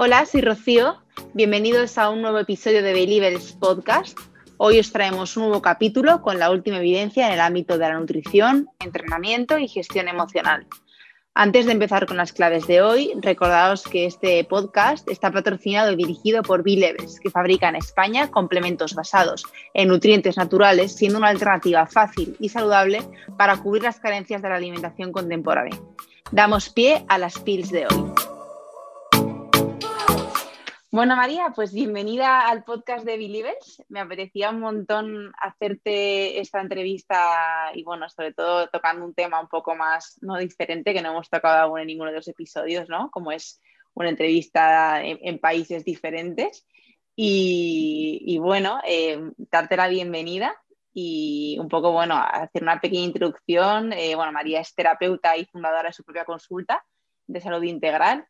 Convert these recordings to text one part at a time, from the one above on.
Hola, soy Rocío. Bienvenidos a un nuevo episodio de Believers Podcast. Hoy os traemos un nuevo capítulo con la última evidencia en el ámbito de la nutrición, entrenamiento y gestión emocional. Antes de empezar con las claves de hoy, recordaos que este podcast está patrocinado y dirigido por Bilevers, que fabrica en España complementos basados en nutrientes naturales, siendo una alternativa fácil y saludable para cubrir las carencias de la alimentación contemporánea. Damos pie a las pills de hoy. Bueno, María, pues bienvenida al podcast de Believers. Me apetecía un montón hacerte esta entrevista y, bueno, sobre todo tocando un tema un poco más no diferente que no hemos tocado aún en ninguno de los episodios, ¿no? Como es una entrevista en, países diferentes. Y, bueno, eh, darte la bienvenida y un poco, bueno, hacer una pequeña introducción. Eh, bueno, María es terapeuta y fundadora de su propia consulta de salud integral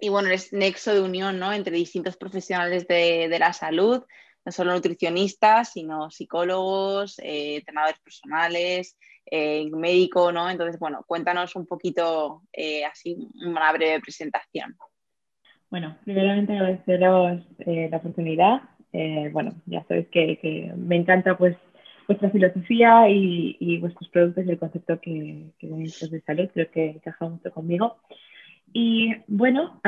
y bueno, es nexo de unión ¿no? entre distintos profesionales de, la salud, no solo nutricionistas, sino psicólogos, eh, entrenadores personales, eh, médico, ¿no? Entonces, bueno, cuéntanos un poquito eh, así una breve presentación. Bueno, primeramente agradeceros la oportunidad. bueno, ya sabéis que, me encanta pues vuestra filosofía y, vuestros productos y el concepto que, que tenéis de salud, creo que encaja mucho conmigo. Y bueno,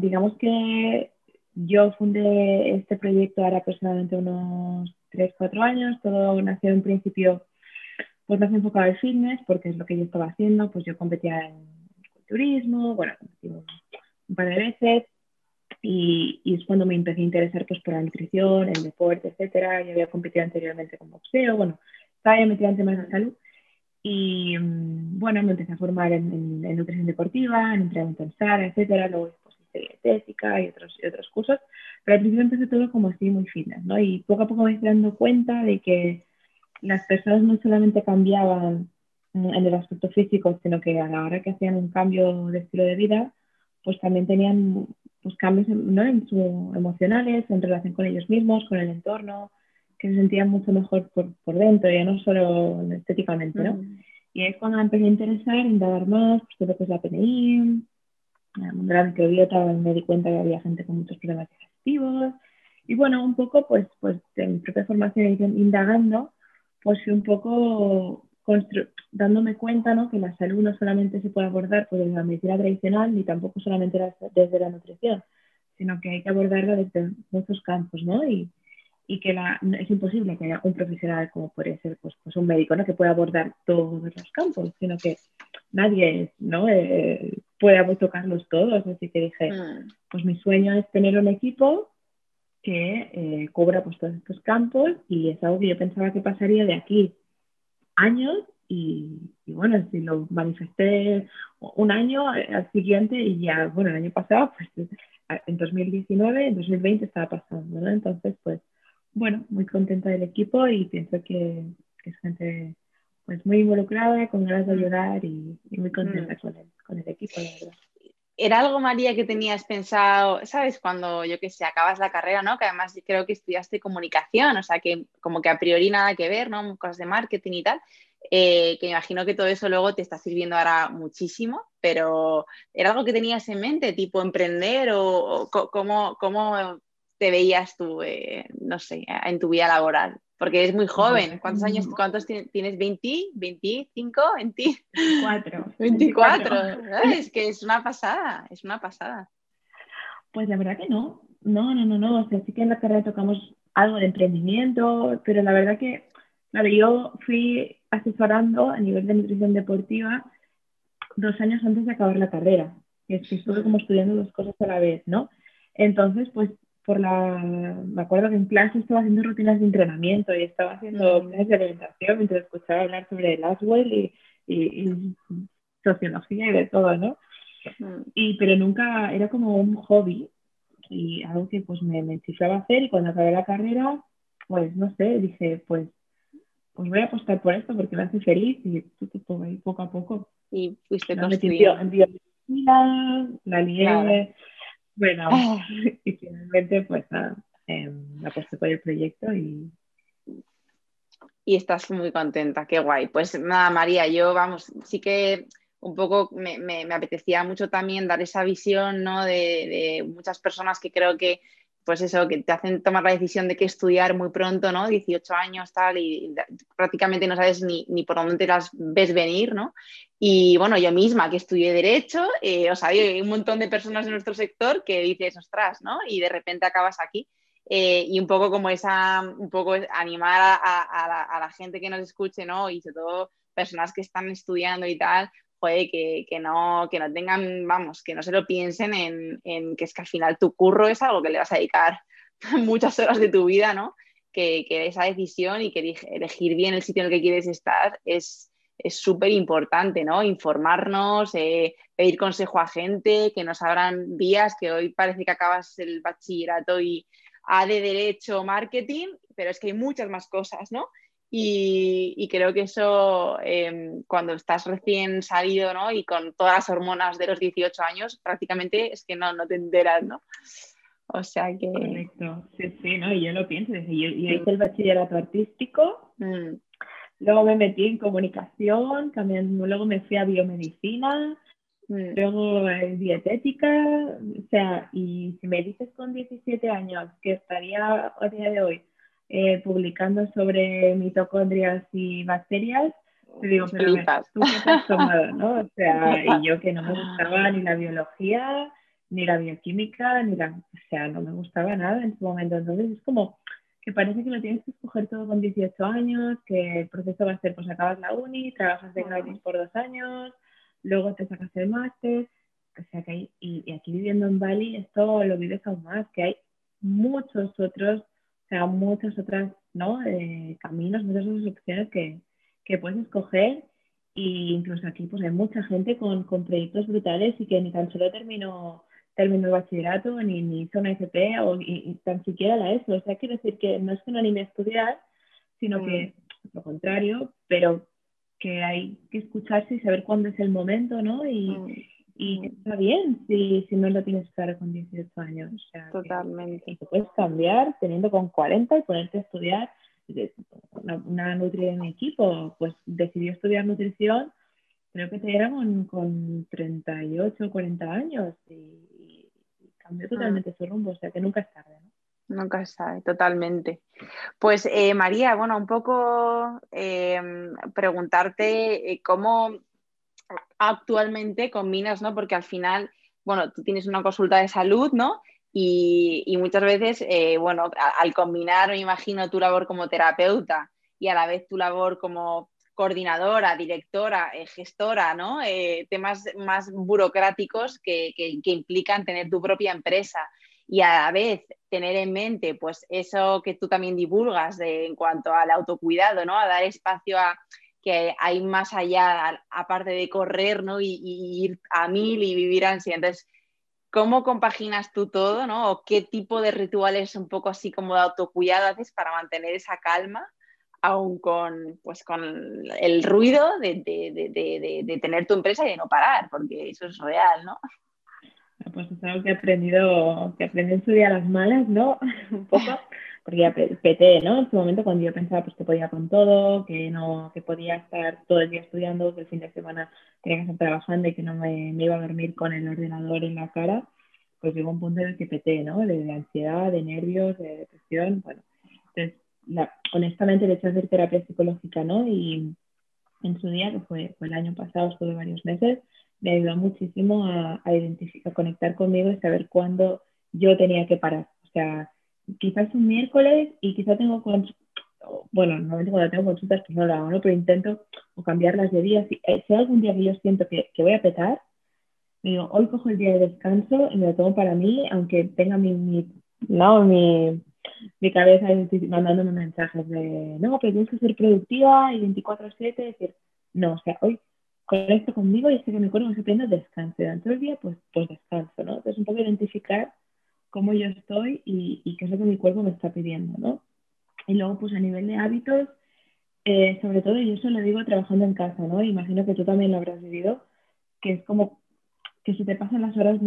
digamos que yo fundé este proyecto ahora aproximadamente unos 3, 4 años. Todo nació en principio pues más enfocado al fitness, porque es lo que yo estaba haciendo. Pues yo competía en culturismo, bueno, un par de veces. Y, y, es cuando me empecé a interesar pues, por la nutrición, el deporte, etcétera. Yo había competido anteriormente con boxeo, bueno, estaba ya metida en temas de salud. Y mm, bueno, me empecé a formar en, nutrición deportiva, en entrenamiento en etcétera. Luego después hice dietética y otros, y otros cursos. Pero al principio empecé todo como así muy fitness, ¿no? Y poco a poco me estoy dando cuenta de que las personas no solamente cambiaban en el aspecto físico, sino que a la hora que hacían un cambio de estilo de vida, pues también tenían pues, cambios ¿no? en su, emocionales, en relación con ellos mismos, con el entorno, que se sentían mucho mejor por, por dentro, ya no solo estéticamente, ¿no? Y es cuando me empecé a interesar, indagar más, pues todo lo que es la PNI, la microbiota, me di cuenta que había gente con muchos problemas digestivos. Y bueno, un poco, pues, pues en mi propia formación indagando, pues un poco dándome cuenta ¿no? que la salud no solamente se puede abordar por la medicina tradicional ni tampoco solamente desde la nutrición, sino que hay que abordarla desde muchos campos, ¿no? Y, y que la, es imposible que haya un profesional como puede ser pues, pues un médico ¿no? que pueda abordar todos los campos, sino que nadie ¿no? Eh, puede tocarlos todos. Así que dije, mm. pues mi sueño es tener un equipo que eh, cubra pues, todos estos campos y es algo que yo pensaba que pasaría de aquí años y, y, bueno, si lo manifesté un año eh, al siguiente y ya, bueno, el año pasado, pues en 2019, en 2020 estaba pasando, ¿no? Entonces, pues bueno, muy contenta del equipo y pienso que, es gente pues muy involucrada, con ganas de ayudar y, muy contenta mm. con, el, equipo, la verdad. ¿Era algo, María, que tenías pensado, sabes, cuando yo que sé, acabas la carrera, ¿no? Que además creo que estudiaste comunicación, o sea, que como que a priori nada que ver, ¿no? Cosas de marketing y tal. Eh, que me imagino que todo eso luego te está sirviendo ahora muchísimo, pero ¿era algo que tenías en mente, tipo emprender o, o cómo, cómo te veías tú, eh, no sé, en tu vida laboral? Porque eres muy joven. ¿Cuántos años, cuántos tienes? ¿20? ¿25? ¿20? 24. 24. Es que es una pasada, es una pasada. Pues la verdad que no. No, no, no, no. O sea, sí que en la carrera tocamos algo de emprendimiento, pero la verdad que, claro, yo fui asesorando a nivel de nutrición deportiva dos años antes de acabar la carrera. Es que estuve como estudiando dos cosas a la vez, ¿no? Entonces, pues por la, me acuerdo que en clase estaba haciendo rutinas de entrenamiento y estaba haciendo mm. clases de alimentación mientras escuchaba hablar sobre el Aswell y, y, sociología y de todo, ¿no? Mm. Y, pero nunca, era como un hobby y algo que pues me, me a hacer y cuando acabé la carrera, pues no sé, dije, pues, pues voy a apostar por esto porque me hace feliz y tú, ahí poco a poco. Y fuiste la la lié, bueno, ah. y finalmente pues nada, eh, aposté por el proyecto y... Y estás muy contenta, qué guay. Pues nada, María, yo vamos, sí que un poco me, me, apetecía mucho también dar esa visión ¿no? de, de, muchas personas que creo que pues eso, que te hacen tomar la decisión de qué estudiar muy pronto, ¿no? 18 años, tal, y prácticamente no sabes ni, ni, por dónde te las ves venir, ¿no? Y bueno, yo misma que estudié Derecho, eh, o sea, hay un montón de personas en nuestro sector que dices, ostras, ¿no? Y de repente acabas aquí. Eh, y un poco como esa, un poco animar a, a, la, a, la, gente que nos escuche, ¿no? Y sobre todo personas que están estudiando y tal, que, que, no, que no tengan, vamos, que no se lo piensen en, en, que es que al final tu curro es algo que le vas a dedicar muchas horas de tu vida, ¿no? Que, que esa decisión y que elegir bien el sitio en el que quieres estar es súper importante, ¿no? Informarnos, eh, pedir consejo a gente, que nos abran vías, que hoy parece que acabas el bachillerato y A de Derecho, Marketing, pero es que hay muchas más cosas, ¿no? Y, creo que eso, em, cuando estás recién salido ¿no? y con todas las hormonas de los 18 años, prácticamente es que no, no te enteras, ¿no? O sea que... Correcto, sí, sí, ¿no? Y yo lo pienso, yo, yo hice el bachillerato artístico, mm. luego me metí en comunicación, también, luego me fui a biomedicina, mm. luego en dietética, o sea, y si me dices con 17 años que estaría a día de hoy eh, publicando sobre mitocondrias y bacterias, te digo, pero tú qué has tomado, ¿no? O sea, y yo que no me gustaba ni la biología, ni la bioquímica, ni la, o sea, no me gustaba nada en su momento. Entonces es como que parece que lo tienes que escoger todo con 18 años, que el proceso va a ser, pues acabas la uni, trabajas de gratis por dos años, luego te sacas el máster, o sea que hay, y, y aquí viviendo en Bali esto lo vives aún más, que hay muchos otros sea, muchas otras ¿no? Eh, caminos, muchas otras opciones que, que, puedes escoger. Y incluso aquí pues hay mucha gente con, con proyectos brutales y que ni tan solo terminó, terminó el bachillerato, ni, ni hizo una FP o y, tan siquiera la ESO. O sea, quiero decir que no es que no anime a estudiar, sino que mm. lo contrario, pero que hay que escucharse y saber cuándo es el momento, ¿no? Y, mm. Y está bien si, si no lo tienes claro con 18 años. Totalmente. te puedes cambiar teniendo con 40 y ponerte a estudiar. Una, una nutri de mi equipo, pues decidió estudiar nutrición, creo que te eran con, 38 o 40 años y, cambió ah. totalmente su rumbo, o sea que nunca es tarde. ¿no? Nunca es tarde, totalmente. Pues eh, María, bueno, un poco eh, preguntarte eh, cómo actualmente combinas, ¿no? Porque al final, bueno, tú tienes una consulta de salud, ¿no? Y, muchas veces, eh, bueno, al combinar, me imagino, tu labor como terapeuta y a la vez tu labor como coordinadora, directora, eh, gestora, ¿no? Eh, temas más burocráticos que, que, implican tener tu propia empresa y a la vez tener en mente, pues, eso que tú también divulgas de, en cuanto al autocuidado, ¿no? A dar espacio a que hay más allá, aparte de correr, ¿no? Y, ir a mil y vivir ansia. Entonces, ¿cómo compaginas tú todo, ¿no? ¿O qué tipo de rituales un poco así como de autocuidado haces para mantener esa calma, aún con, pues, con el ruido de, de, de, tener tu empresa y de no parar, porque eso es real, ¿no? Pues es algo que he aprendido, que aprendí en su día las malas, ¿no? un poco porque ya peté, ¿no? En su momento cuando yo pensaba pues que podía con todo, que no, que podía estar todo el día estudiando, que el fin de semana tenía que estar trabajando y que no me, iba a dormir con el ordenador en la cara, pues llegó un punto en el que peté, ¿no? De, ansiedad, de nervios, de depresión, bueno. Entonces, honestamente le hecho hacer terapia psicológica, ¿no? Y en su día, que fue, fue el año pasado, estuve varios meses, me ayudó muchísimo a, a identificar, a conectar conmigo y saber cuándo yo tenía que parar. O sea, quizás un miércoles y quizás tengo bueno, normalmente cuando tengo consultas pues no lo hago, ¿no? Pero intento o cambiarlas de día. Si, eh, si algún día que yo siento que, que voy a petar, digo, hoy cojo el día de descanso y me lo tomo para mí, aunque tenga mi, mi, no, mi, mi cabeza mandándome mensajes de, no, pero tienes que ser productiva y 24/7, decir, no, o sea, hoy conecto conmigo y sé que mi cuerpo se prende descanso. Durante el día, pues, pues descanso, ¿no? Entonces, un poco identificar cómo yo estoy y, y qué es lo que mi cuerpo me está pidiendo, ¿no? Y luego, pues a nivel de hábitos, eh, sobre todo, y eso lo digo trabajando en casa, ¿no? Imagino que tú también lo habrás vivido, que es como que se te pasan las horas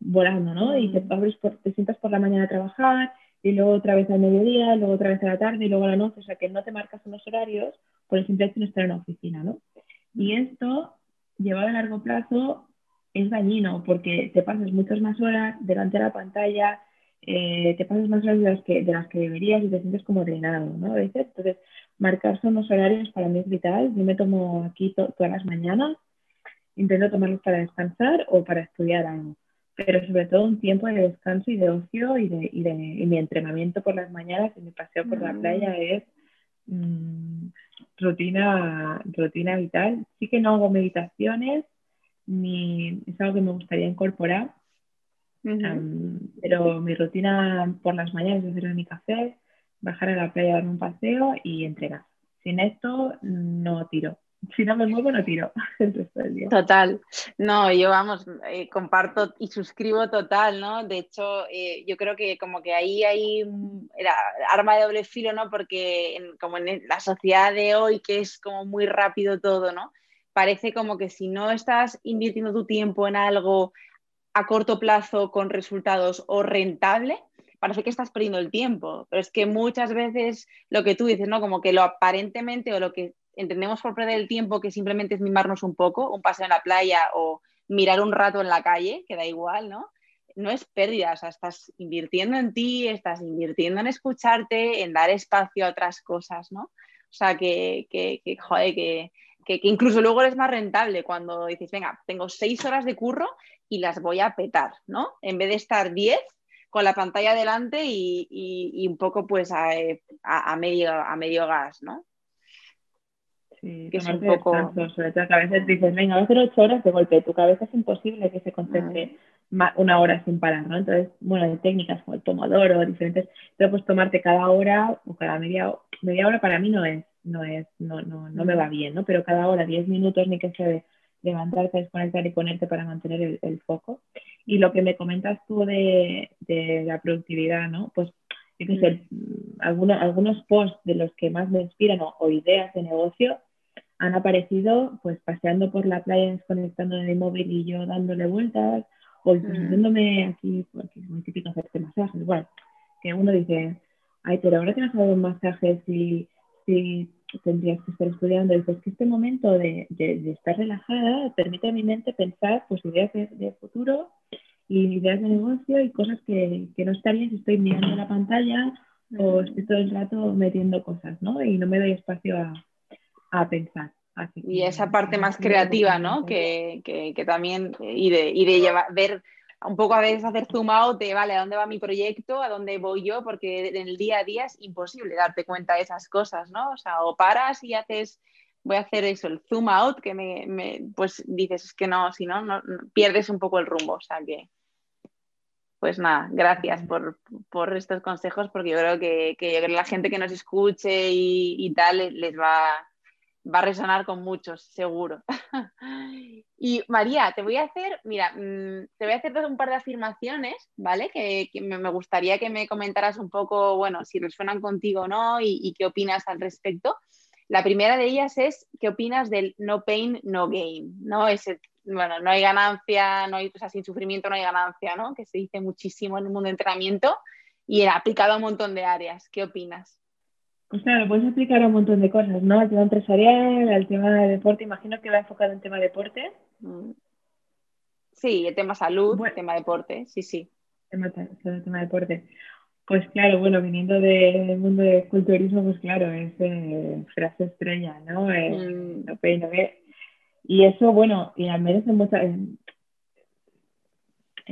volando, ¿no? Y te, abres por, te sientas por la mañana a trabajar, y luego otra vez al mediodía, luego otra vez a la tarde, y luego a la noche, o sea que no te marcas unos horarios por el simple hecho de estar en la oficina, ¿no? Y esto llevado a largo plazo es dañino porque te pasas muchas más horas delante de la pantalla, eh, te pasas más horas de las, que, de las que deberías y te sientes como drenado, ¿no? A veces, entonces, marcar son los horarios para mí es vital. Yo me tomo aquí todas las mañanas, intento tomarlos para descansar o para estudiar algo, pero sobre todo un tiempo de descanso y de ocio y, de, y, de, y mi entrenamiento por las mañanas y mi paseo por la playa mm. es mmm, rutina, rutina vital. Sí que no hago meditaciones, ni es algo que me gustaría incorporar, pero mi rutina por las mañanas es hacer mi café, bajar a la playa, dar un paseo y entrenar. Sin esto no tiro. Si no me muevo, no tiro el resto del día. Total. No, yo vamos, eh, comparto y suscribo total, ¿no? De hecho, eh, yo creo que como que ahí hay era arma de doble filo, ¿no? Porque como en la sociedad de hoy, que es como muy rápido todo, ¿no? Parece como que si no estás invirtiendo tu tiempo en algo a corto plazo con resultados o rentable, parece que estás perdiendo el tiempo, pero es que muchas veces lo que tú dices, ¿no? Como que lo aparentemente o lo que entendemos por perder el tiempo, que simplemente es mimarnos un poco, un paseo en la playa o mirar un rato en la calle, que da igual, ¿no? No es pérdida, o sea, estás invirtiendo en ti, estás invirtiendo en escucharte, en dar espacio a otras cosas, ¿no? O sea, que, que, que joder, que, que, incluso luego es más rentable cuando dices, venga, tengo seis horas de curro y las voy a petar, ¿no? En vez de estar diez con la pantalla delante y, un poco pues a, medio, a medio gas, ¿no? Sí, que es un poco... sobre todo que a veces dices, venga, voy a hacer ocho horas de golpe, tu cabeza es imposible que se concentre una hora sin parar, ¿no? Entonces, bueno, hay técnicas como el pomodoro, diferentes, pero pues tomarte cada hora o cada media, media hora para mí no es no es, no, no, no me va bien, ¿no? Pero cada hora 10 minutos ni que se de levantarte, desconectar y ponerte para mantener el, foco. Y lo que me comentas tú de, de la productividad, ¿no? Pues yo sé, algunos, algunos posts de los que más me inspiran o, ideas de negocio han aparecido pues paseando por la playa, desconectando el móvil y yo dándole vueltas, o haciéndome aquí, porque es muy típico hacerte masajes, bueno, que uno dice, ay, pero ahora que has dado masajes y si tendrías que estar estudiando. Dices que este momento de, de, estar relajada permite a mi mente pensar pues, ideas de, futuro y ideas de negocio y cosas que, que, no estarían si estoy mirando la pantalla o estoy todo el rato metiendo cosas, ¿no? Y no me doy espacio a, a pensar. y esa parte más creativa, ¿no? Que, que, que, también, y de, y de llevar, ver un poco a veces hacer zoom out de, vale, ¿a dónde va mi proyecto? ¿A dónde voy yo? Porque en el día a día es imposible darte cuenta de esas cosas, ¿no? O sea, o paras y haces, voy a hacer eso, el zoom out, que me, pues dices, es que no, si no, no, pierdes un poco el rumbo, o sea que... Pues nada, gracias por, por estos consejos porque yo creo que, que, la gente que nos escuche y, y tal les va, va a resonar con muchos, seguro. y María, te voy a hacer, mira, mm, te voy a hacer un par de afirmaciones, ¿vale? Que, me gustaría que me comentaras un poco, bueno, si resuenan contigo o no y, qué opinas al respecto. La primera de ellas es, ¿qué opinas del no pain, no gain? ¿No? Ese, bueno, no hay ganancia, no hay, o sea, sin sufrimiento no hay ganancia, ¿no? Que se dice muchísimo en el mundo de entrenamiento y aplicado a un montón de áreas. ¿Qué opinas? Pues claro, puedes explicar un montón de cosas, ¿no? El tema empresarial, el tema de deporte, imagino que va enfocado en tema deporte. Mm. Sí, el tema salud, el tema deporte, sí, sí. El tema, el tema deporte. Pues claro, bueno, viniendo del mundo del culturismo, pues claro, es eh, frase estrella, ¿no? Mm. Y eso, bueno, y al menos en, muchas, en,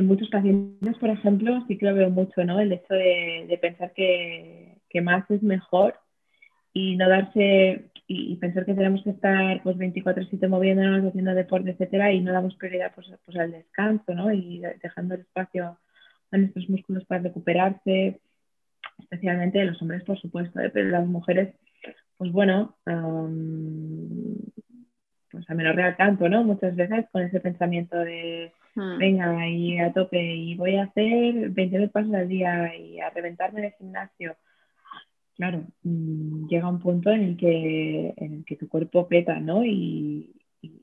muchos pacientes, por ejemplo, sí que lo veo mucho, ¿no? El hecho de, pensar que, que, más es mejor y no darse y, pensar que tenemos que estar pues 24/7 moviéndonos, haciendo deporte, etcétera, y no damos prioridad pues, pues, al descanso, ¿no? Y dejando el espacio a nuestros músculos para recuperarse, especialmente los hombres, por supuesto, ¿eh? pero las mujeres, pues bueno, pues a menos real tanto, ¿no? Muchas veces con ese pensamiento de hmm. venga y a tope y voy a hacer 20 pasos al día y a reventarme en el gimnasio claro, llega un punto en el que, en el que tu cuerpo peta, ¿no? Y,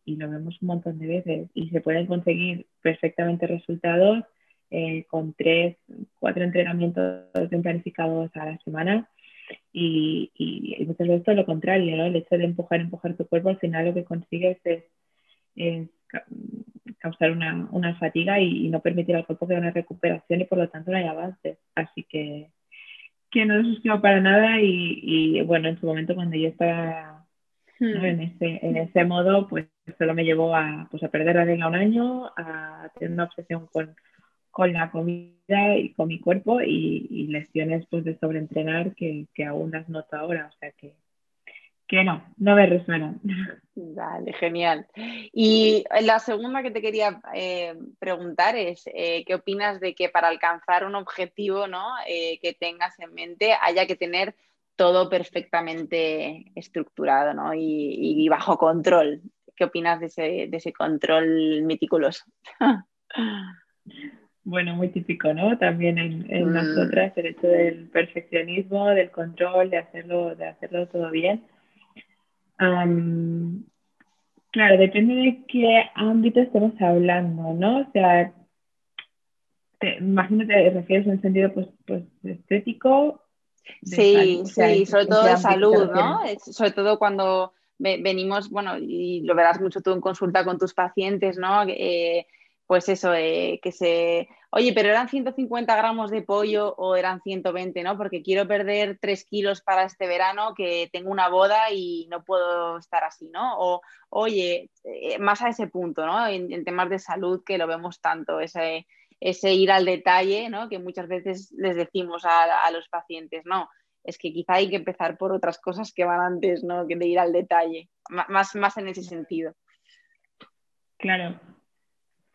lo vemos un montón de veces. Y se pueden conseguir perfectamente resultados eh, con tres, cuatro entrenamientos bien planificados a la semana. Y, y, muchas veces todo lo contrario, ¿no? El hecho de empujar, empujar tu cuerpo, al final lo que consigues es causar una, fatiga y, no permitir al cuerpo que una recuperación y por lo tanto no hay avances. Así que, que no suscribo para nada y, bueno, en su momento cuando yo estaba hmm. en, ese, en ese modo, pues solo me llevó a, pues, a perder la regla un año, a tener una obsesión con, la comida y con mi cuerpo y, lesiones pues, de sobreentrenar que, que aún las noto ahora. O sea que, que no, no me resuenan. Vale, genial. Y la segunda que te quería eh, preguntar es, eh, ¿qué opinas de que para alcanzar un objetivo ¿no? Eh, que tengas en mente haya que tener todo perfectamente estructurado ¿no? y, bajo control? ¿Qué opinas de ese, de ese control meticuloso? bueno, muy típico, ¿no? También en, en mm. nosotras el hecho del perfeccionismo, del control, de hacerlo, de hacerlo todo bien claro, depende de qué ámbito estemos hablando, ¿no? O sea, te, imagino que te refieres en sentido pues, pues estético. Sí, sí, sobre todo de salud, ¿no? Sobre todo cuando venimos, bueno, y lo verás mucho tú en consulta con tus pacientes, ¿no? Eh, pues eso, eh, que se, oye, pero eran 150 gramos de pollo o eran 120, ¿no? Porque quiero perder 3 kilos para este verano, que tengo una boda y no puedo estar así, ¿no? O, oye, eh, más a ese punto, ¿no? En, temas de salud que lo vemos tanto, ese, ese ir al detalle, ¿no? Que muchas veces les decimos a, a los pacientes, ¿no? Es que quizá hay que empezar por otras cosas que van antes, ¿no? Que de ir al detalle, más, más en ese sentido. Claro,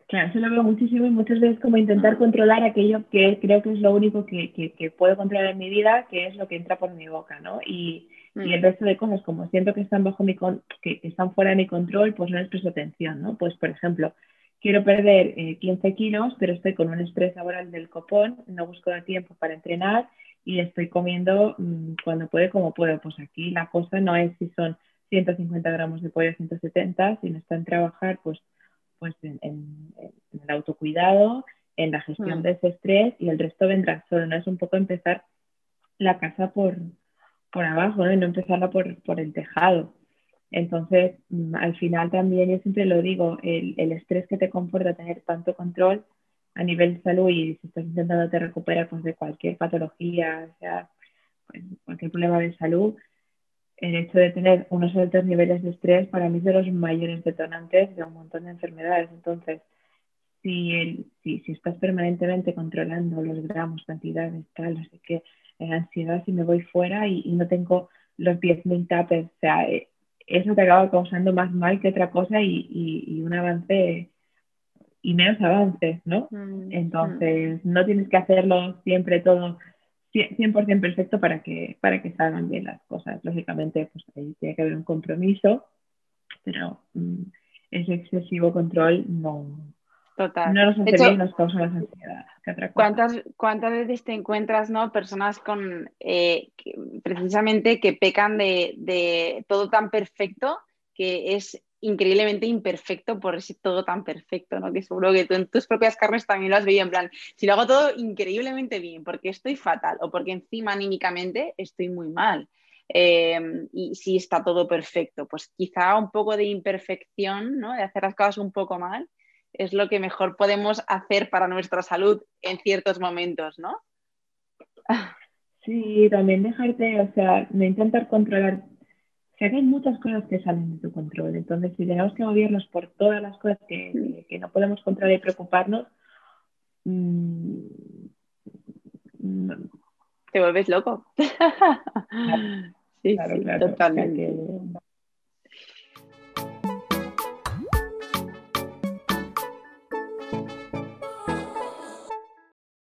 Claro, eso lo veo muchísimo y muchas veces como intentar controlar aquello que creo que es lo único que, que, puedo controlar en mi vida, que es lo que entra por mi boca, ¿no? Y, y el mm. resto de cosas, como siento que están bajo mi que, están fuera de mi control, pues no les presto atención, ¿no? Pues, por ejemplo, quiero perder 15 eh, kilos, pero estoy con un estrés laboral del copón, no busco el tiempo para entrenar y estoy comiendo mm, cuando puede, como puedo. Pues aquí la cosa no es si son 150 gramos de pollo, 170, sino está en trabajar, pues pues en, el autocuidado, en la gestión mm. de ese estrés y el resto vendrá solo, ¿no? Es un poco empezar la casa por, por abajo, ¿no? Y no empezarla por, por el tejado. Entonces, mm, al final también, yo siempre lo digo, el, el, estrés que te comporta tener tanto control a nivel de salud y si estás intentando te recuperar pues, de cualquier patología, o sea, pues, cualquier problema de salud, el hecho de tener unos altos niveles de estrés para mí es de los mayores detonantes de un montón de enfermedades. Entonces, si, el, si, si estás permanentemente controlando los gramos, cantidades, tal, no sé qué, en ansiedad, si me voy fuera y, no tengo los 10.000 tapes, o sea, eh, eso te acaba causando más mal que otra cosa y, y, un avance y menos avances, ¿no? Mm, Entonces, mm. no tienes que hacerlo siempre todo 100% perfecto para que, para que salgan bien las cosas. Lógicamente, pues ahí tiene que haber un compromiso, pero mm, ese excesivo control no, Total. no nos hace bien nos causa más ansiedad. ¿Cuántas, ¿Cuántas veces te encuentras ¿no? personas con eh, precisamente que pecan de, de todo tan perfecto que es increíblemente imperfecto por ese todo tan perfecto, ¿no? Que seguro que tú en tus propias carnes también lo has vivido en plan, si lo hago todo increíblemente bien, porque estoy fatal o porque encima anímicamente estoy muy mal. Em, y si está todo perfecto, pues quizá un poco de imperfección, ¿no? De hacer las cosas un poco mal, es lo que mejor podemos hacer para nuestra salud en ciertos momentos, ¿no? Sí, también dejarte, o sea, no intentar controlar que hay muchas cosas que salen de tu control. Entonces, si tenemos que movernos por todas las cosas que, no podemos controlar y preocuparnos, mm, te vuelves loco. sí, claro, totalmente.